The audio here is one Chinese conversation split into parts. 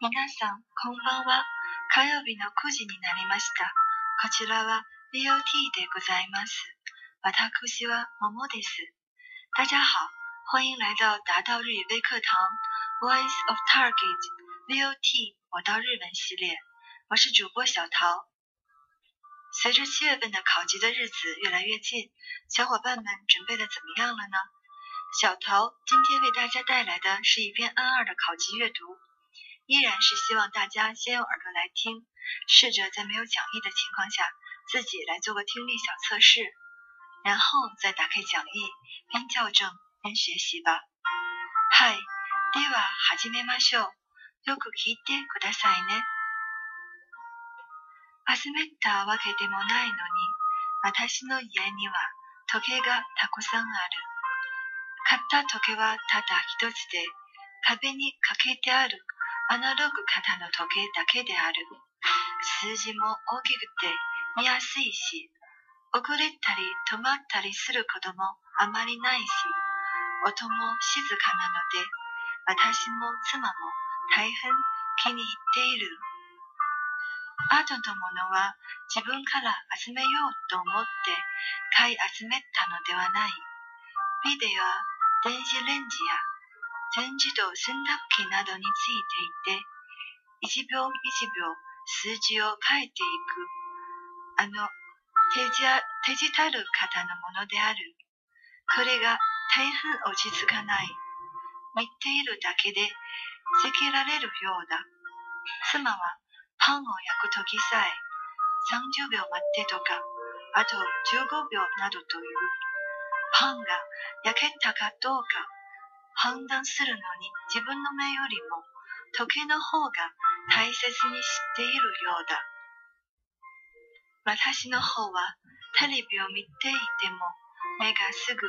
皆さん、こんばんは。火曜日の9時になりました。こちらは V.O.T. でございます。私はモモです。大家好，欢迎来到达到日语微课堂 v o i c e of Target V.O.T. 我到日本系列，我是主播小桃。随着七月份的考级的日子越来越近，小伙伴们准备的怎么样了呢？小桃今天为大家带来的是一篇 N2 的考级阅读。依然是希望大家先用耳朵来听，试着在没有讲义的情况下，自己来做个听力小测试，然后再打开讲义，边校正边学习吧。はい、では始めましょう。よく聞いてくださいね。集めたわけでもないのに、私の家には時計がたくさんある。買った時計はただ一つで、壁にかけてある。アナログ型の時計だけである。数字も大きくて見やすいし、遅れたり止まったりすることもあまりないし、音も静かなので、私も妻も大変気に入っている。アートのものは自分から集めようと思って買い集めたのではない。ビデオ電子レンジや全自動洗濯機などについていて、一秒一秒数字を変えていく。あの手ジゃ、手じたる方のものである。これが大変落ち着かない。見ているだけで、避けられるようだ。妻はパンを焼くときさえ、30秒待ってとか、あと15秒などという。パンが焼けたかどうか判断するのに自分の目よりも時計の方が大切にしているようだ。私の方はテレビを見ていても目がすぐ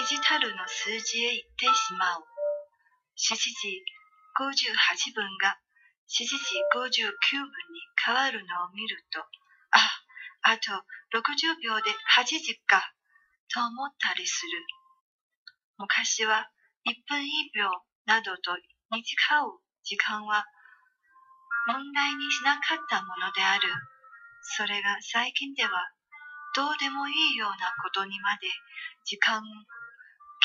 デジタルの数字へ行ってしまう。7時58分が7時59分に変わるのを見ると、あ、あと60秒で8時か、と思ったりする。昔は1分1秒などと短う時間は問題にしなかったものである。それが最近ではどうでもいいようなことにまで時間を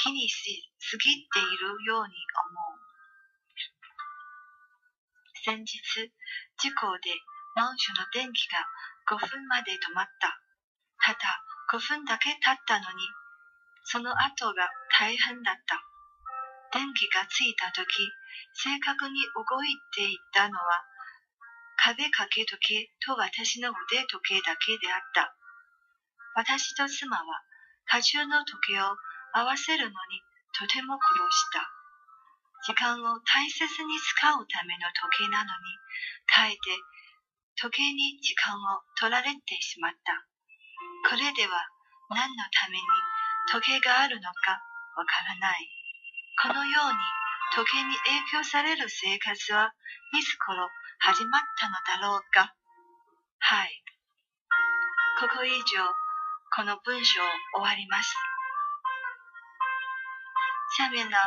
気にしすぎているように思う。先日、事故でマンションの電気が5分まで止まった。ただ、5分だけ経ったのに、その後が大変だった。電気がついた時正確に動いていったのは壁掛け時計と私の腕時計だけであった私と妻は多重の時計を合わせるのにとても苦労した時間を大切に使うための時計なのにかえて時計に時間を取られてしまったこれでは何のために時計があるのかわからないこのように時計に影響される生活はいつ頃始まったのだろうかはい。ここ以上、この文章終わります。下面呢，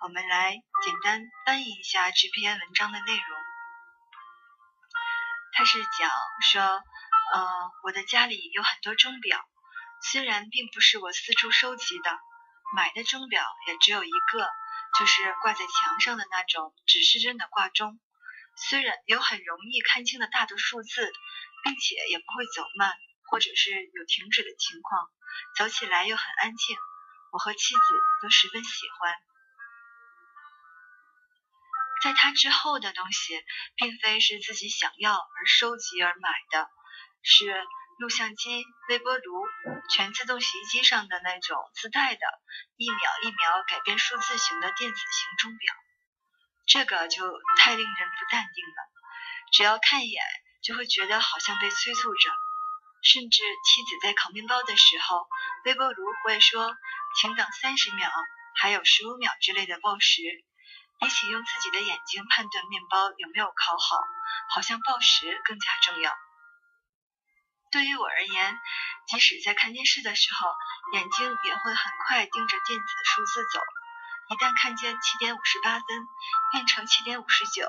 我们来简单翻译一下这篇文章的内容。它是讲说，呃，我的家里有很多钟表，虽然并不是我四处收集的。买的钟表也只有一个，就是挂在墙上的那种指示针的挂钟。虽然有很容易看清的大的数字，并且也不会走慢，或者是有停止的情况，走起来又很安静，我和妻子都十分喜欢。在他之后的东西，并非是自己想要而收集而买的，是。录像机、微波炉、全自动洗衣机上的那种自带的、一秒一秒改变数字型的电子型钟表，这个就太令人不淡定了。只要看一眼，就会觉得好像被催促着。甚至妻子在烤面包的时候，微波炉会说“请等三十秒，还有十五秒”之类的报时。比起用自己的眼睛判断面包有没有烤好，好像报时更加重要。对于我而言，即使在看电视的时候，眼睛也会很快盯着电子数字走。一旦看见七点五十八分变成七点五十九，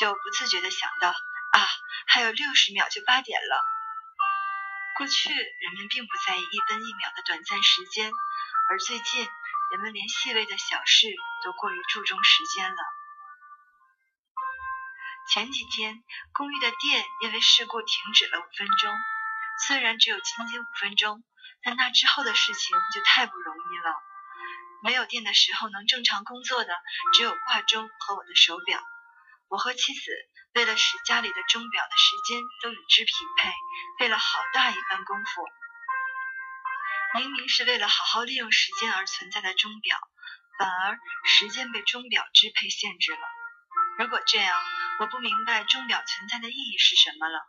就不自觉地想到啊，还有六十秒就八点了。过去人们并不在意一分一秒的短暂时间，而最近人们连细微的小事都过于注重时间了。前几天公寓的电因为事故停止了五分钟。虽然只有仅仅五分钟，但那之后的事情就太不容易了。没有电的时候，能正常工作的只有挂钟和我的手表。我和妻子为了使家里的钟表的时间都与之匹配，费了好大一番功夫。明明是为了好好利用时间而存在的钟表，反而时间被钟表支配限制了。如果这样，我不明白钟表存在的意义是什么了。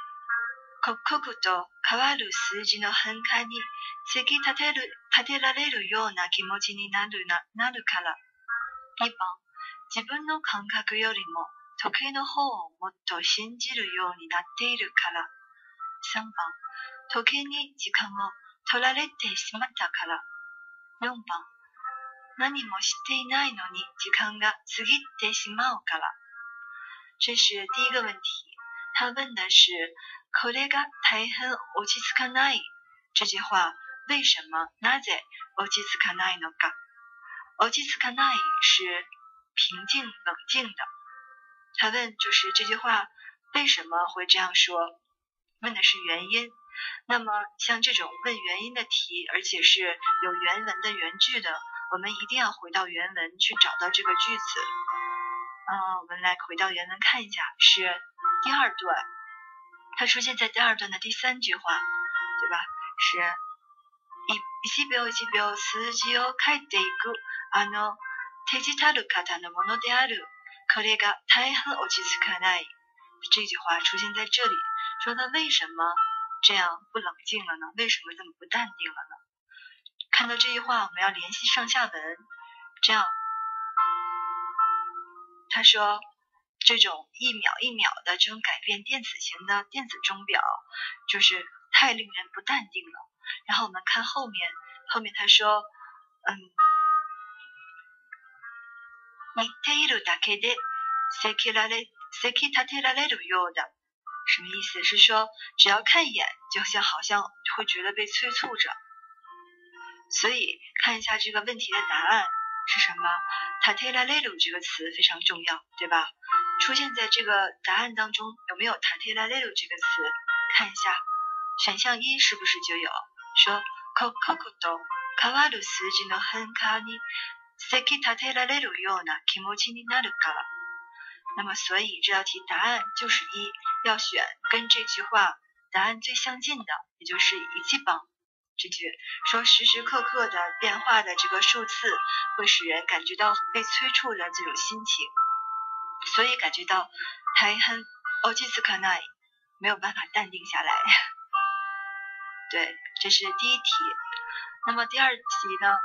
刻々と変わる数字の変化に突き立てる立てられるような気持ちになるななるから2番自分の感覚よりも時計の方をもっと信じるようになっているから3番時計に時間を取られてしまったから4番何もしていないのに時間が過ぎてしまうから。这是第一个问题。他问的是 “Korega taihen otsukanae” 这句话为什么？Naze otsukanae no ka？Otsukanae 是平静、冷静的。他问，就是这句话为什么会这样说？问的是原因。那么像这种问原因的题，而且是有原文的原句的，我们一定要回到原文去找到这个句子。啊，我们来回到原文看一下，是第二段。它出现在第二段的第三句话，对吧？是，这句话出现在这里，说他为什么这样不冷静了呢？为什么这么不淡定了呢？看到这句话，我们要联系上下文，这样，他说。这种一秒一秒的这种改变电子型的电子钟表，就是太令人不淡定了。然后我们看后面，后面他说，嗯，你太一路打开的，塞开了嘞，塞开他贴了那朵油什么意思？是说只要看一眼，就像好像会觉得被催促着。所以看一下这个问题的答案是什么？“塔贴拉雷鲁”这个词非常重要，对吧？出现在这个答案当中有没有“タテラ l ル”这个词？看一下，选项一是不是就有？说“コココドカワルスジの変化にせきタ i ラレルような i 持ちになる a 那么，所以这道题答案就是一，要选跟这句话答案最相近的，也就是一记棒这句，说时时刻刻的变化的这个数字会使人感觉到被催促的这种心情。所以感觉到还很奥吉斯卡娜没有办法淡定下来。对，这是第一题。那么第二题呢？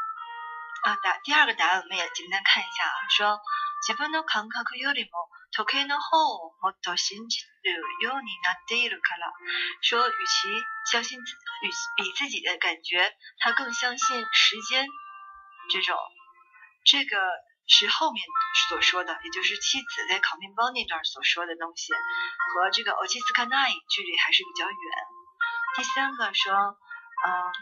啊，答第二个答案我们也简单看一下啊。说，基本的にコンコンクユリモ、トキノホウ、モトシンジルユニナデルカラ。说与其相信自与比自己的感觉，他更相信时间这种这个。是后面所说的，也就是妻子在烤面包那段所说的东西，和这个欧基斯卡奈距离还是比较远。第三个说，嗯、呃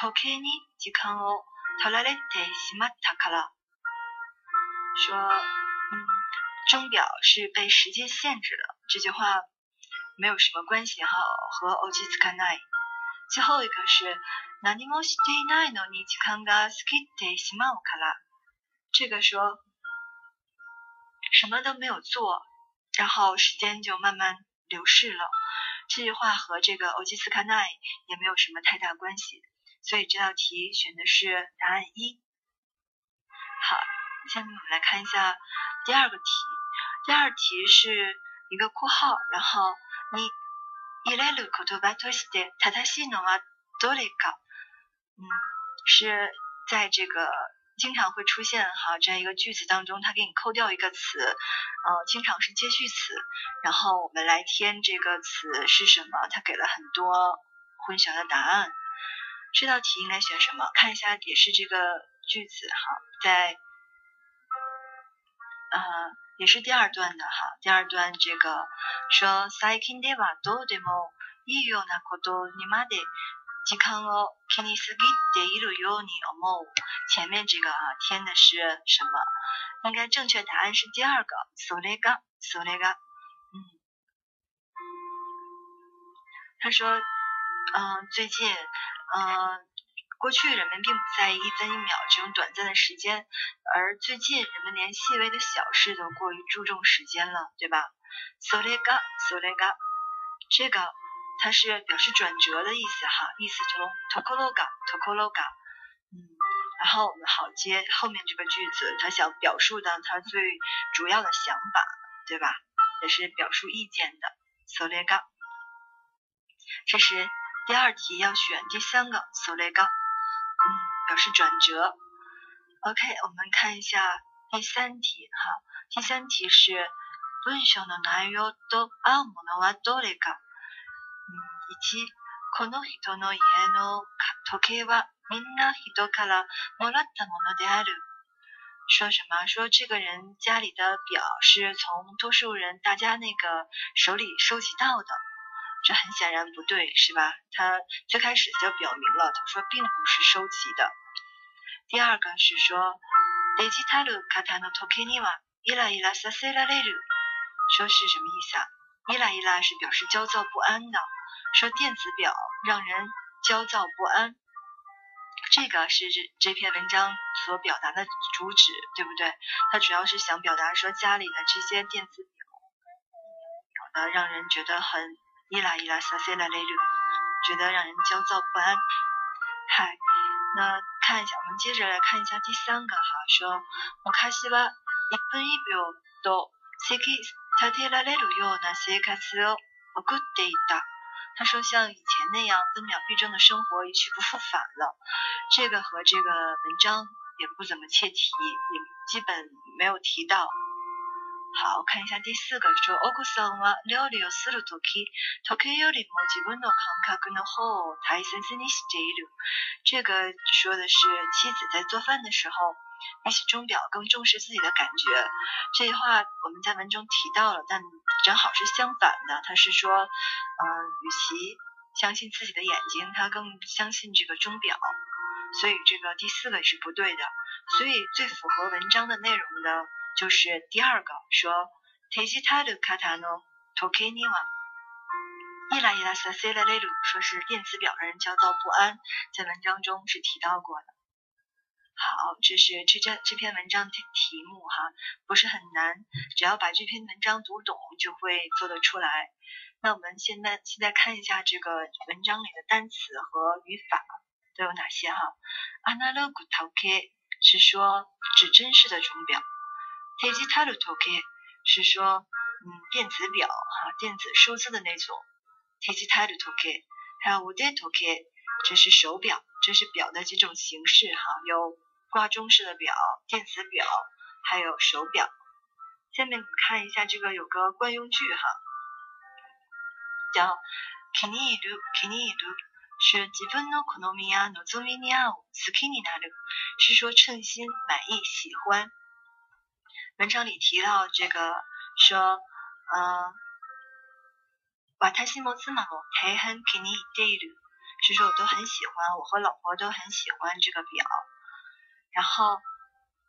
t o k i n i j i k a n o t o l a r e t e s i m a t a k a l a 说，嗯，钟表是被时间限制的。这句话没有什么关系哈，和欧基斯卡奈。最后一个是，这个说什么都没有做，然后时间就慢慢流逝了。这句话和这个“オ k a n a イ”也没有什么太大关系，所以这道题选的是答案一。好，下面我们来看一下第二个题。第二题是一个括号，然后你。伊莱鲁口头白托西的塔塔西诺啊多列卡，嗯，是在这个经常会出现哈，这样一个句子当中，他给你扣掉一个词，嗯，经常是接续词，然后我们来填这个词是什么？他给了很多混淆的答案，这道题应该选什么？看一下，也是这个句子哈，在。啊，也是第二段的哈，第二段这个说，前面这个啊填的是什么？应该正确答案是第二个，索雷嘎，索雷嘎。嗯，他说，嗯，最近，嗯。过去人们并不在意一分一秒这种短暂的时间，而最近人们连细微的小事都过于注重时间了，对吧？Solega，solega，这个它是表示转折的意思哈，意思从 t o k o r o g a t o k o r o g a 嗯，然后我们好接后面这个句子，他想表述的他最主要的想法，对吧？也是表述意见的，solega，这是第二题要选第三个，solega。表示转折。OK，我们看一下第三题哈。第三题是问讯のないよどあうものはどれか。嗯，一この人の家の時計はみんな人からもらったものである。说什么？说这个人家里的表是从多数人大家那个手里收集到的。这很显然不对，是吧？他最开始就表明了，他说并不是收集的。第二个是说，说是什么意思啊？伊拉伊拉是表示焦躁不安的，说电子表让人焦躁不安。这个是这篇文章所表达的主旨，对不对？它主要是想表达说家里的这些电子表，表的让人觉得很伊拉伊拉，觉得让人焦躁不安。嗨，那。看一下，我们接着来看一下第三个哈，说，他说像以前那样分秒必争的生活一去不复返了，这个和这个文章也不怎么切题，也基本没有提到。好，看一下第四个，说奥古桑嘛料理をするとき、ときよりも自分の感覚の方大切にしている。这个说的是妻子在做饭的时候，比起钟表更重视自己的感觉。这句话我们在文中提到了，但正好是相反的。他是说，嗯，与其相信自己的眼睛，他更相信这个钟表。所以这个第四个是不对的。所以最符合文章的内容的。就是第二个说 t e j i t a d u kata no tokiniwa，伊拉伊拉塞塞了那路，说是电子表让人焦躁不安，在文章中是提到过的。好，这是这这这篇文章的题目哈，不是很难，只要把这篇文章读懂就会做得出来。那我们现在现在看一下这个文章里的单词和语法都有哪些哈。analogue toki 是说指真实的钟表。电子タルト計是说，嗯，电子表哈、电子数字的那种。デジタルトケ，还有五腕トケ，这是手表，这是表的几种形式哈，有挂钟式的表、电子表，还有手表。下面我们看一下这个有个惯用句哈，叫気に入る気に入る，是自分の好みや望みに合う好きになる，是说称心、满意、喜欢。文章里提到这个，说，嗯，是说我都很喜欢，我和老婆都很喜欢这个表。然后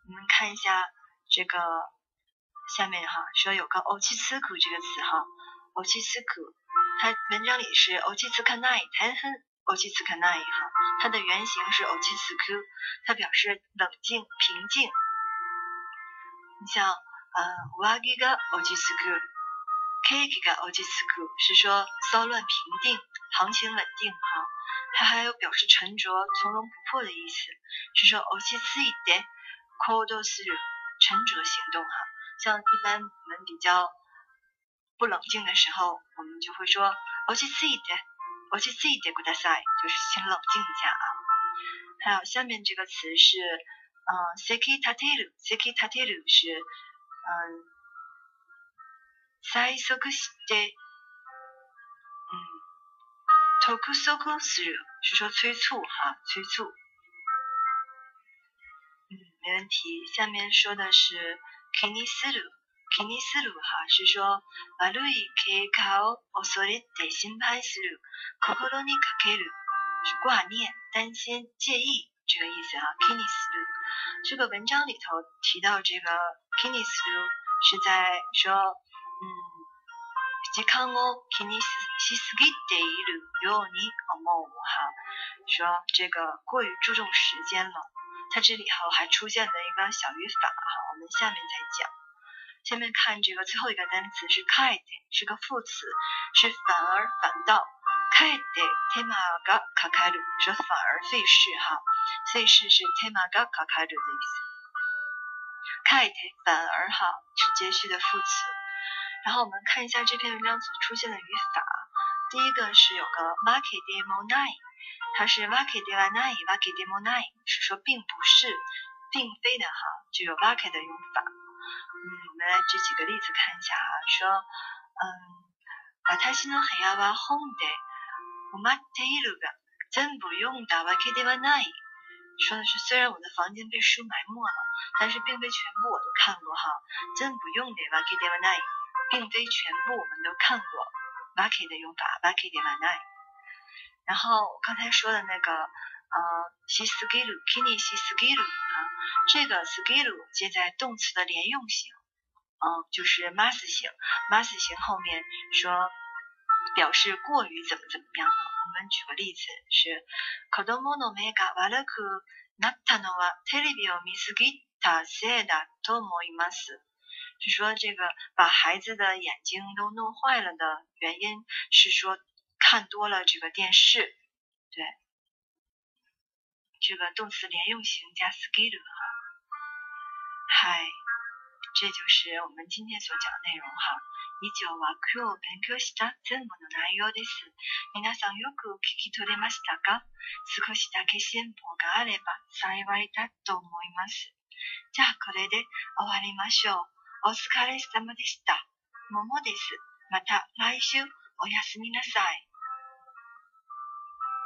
我们看一下这个下面哈，说有个“欧奇斯库”这个词哈，“欧奇斯库”，它文章里是“欧奇斯卡奈”，泰亨欧奇斯卡奈”哈，它的原型是“欧奇斯库”，它表示冷静、平静。像呃 w a 个 i g a oji tsuku，kakega oji s k 是说骚乱平定，行情稳定哈，它还有表示沉着、从容不迫的意思，是说 oji t s u i d e k d o 沉着行动哈。像一般我们比较不冷静的时候，我们就会说 o j s u i d e o j i t s i d e d a s 就是请冷静一下啊。还有下面这个词是。うん、せき立てる、せき立てる是、うん、最速して、うん、特速する、是说催促哈，催促。嗯，没问题。下面说的是気にする、気にする哈，是说悪い経過を恐れて心配する、心にかける，是挂念、担心、介意。这个意思啊，kini sulu。这个文章里头提到这个 kini sulu 是在说，嗯，zikango kini siki deyulu yoni amo 哈，说这个过于注重时间了。它这里头还出现了一个小语法哈，我们下面再讲。下面看这个最后一个单词是 kite，是个副词，是反而反倒。kite temaga kakuu 说反而费事哈。所以是 te ma ga ka ka 的意思。kite 反而哈是接续的副词。然后我们看一下这篇文章所出现的语法。第一个是有个 m a r k e t d e m o n i 奈，它是 m a r k e t d e w o n n i m a r k e t d e m o 奈是说并不是，并非的哈，就有 m a r k e t 的用法。嗯，我们来举几个例子看一下哈，说嗯，わたしのへやはほんで、おまていろが全部用だ wakidewanai。说的是，虽然我的房间被书埋没了，但是并非全部我都看过哈。真不用的吧？kde vanei，并非全部我们都看过。vake 的用法，vake de vanei。然后刚才说的那个，呃，si skilu，kini si skilu 啊，这个 skilu 接在动词的连用型，嗯，就是 mas 形，mas 形后面说。表示过于怎么怎么样呢？我们举个例子，是，是说这个把孩子的眼睛都弄坏了的原因是说看多了这个电视，对，这个动词连用型加 skida，嗨。这就是我们今天所讲的内容哈。以上は今日勉強した全部の内容です。皆さんよく聞き取れましたか少しだけ進歩があれば幸いだと思います。じゃあこれで終わりましょう。お疲れ様でした。ももです。また来週おやすみなさい。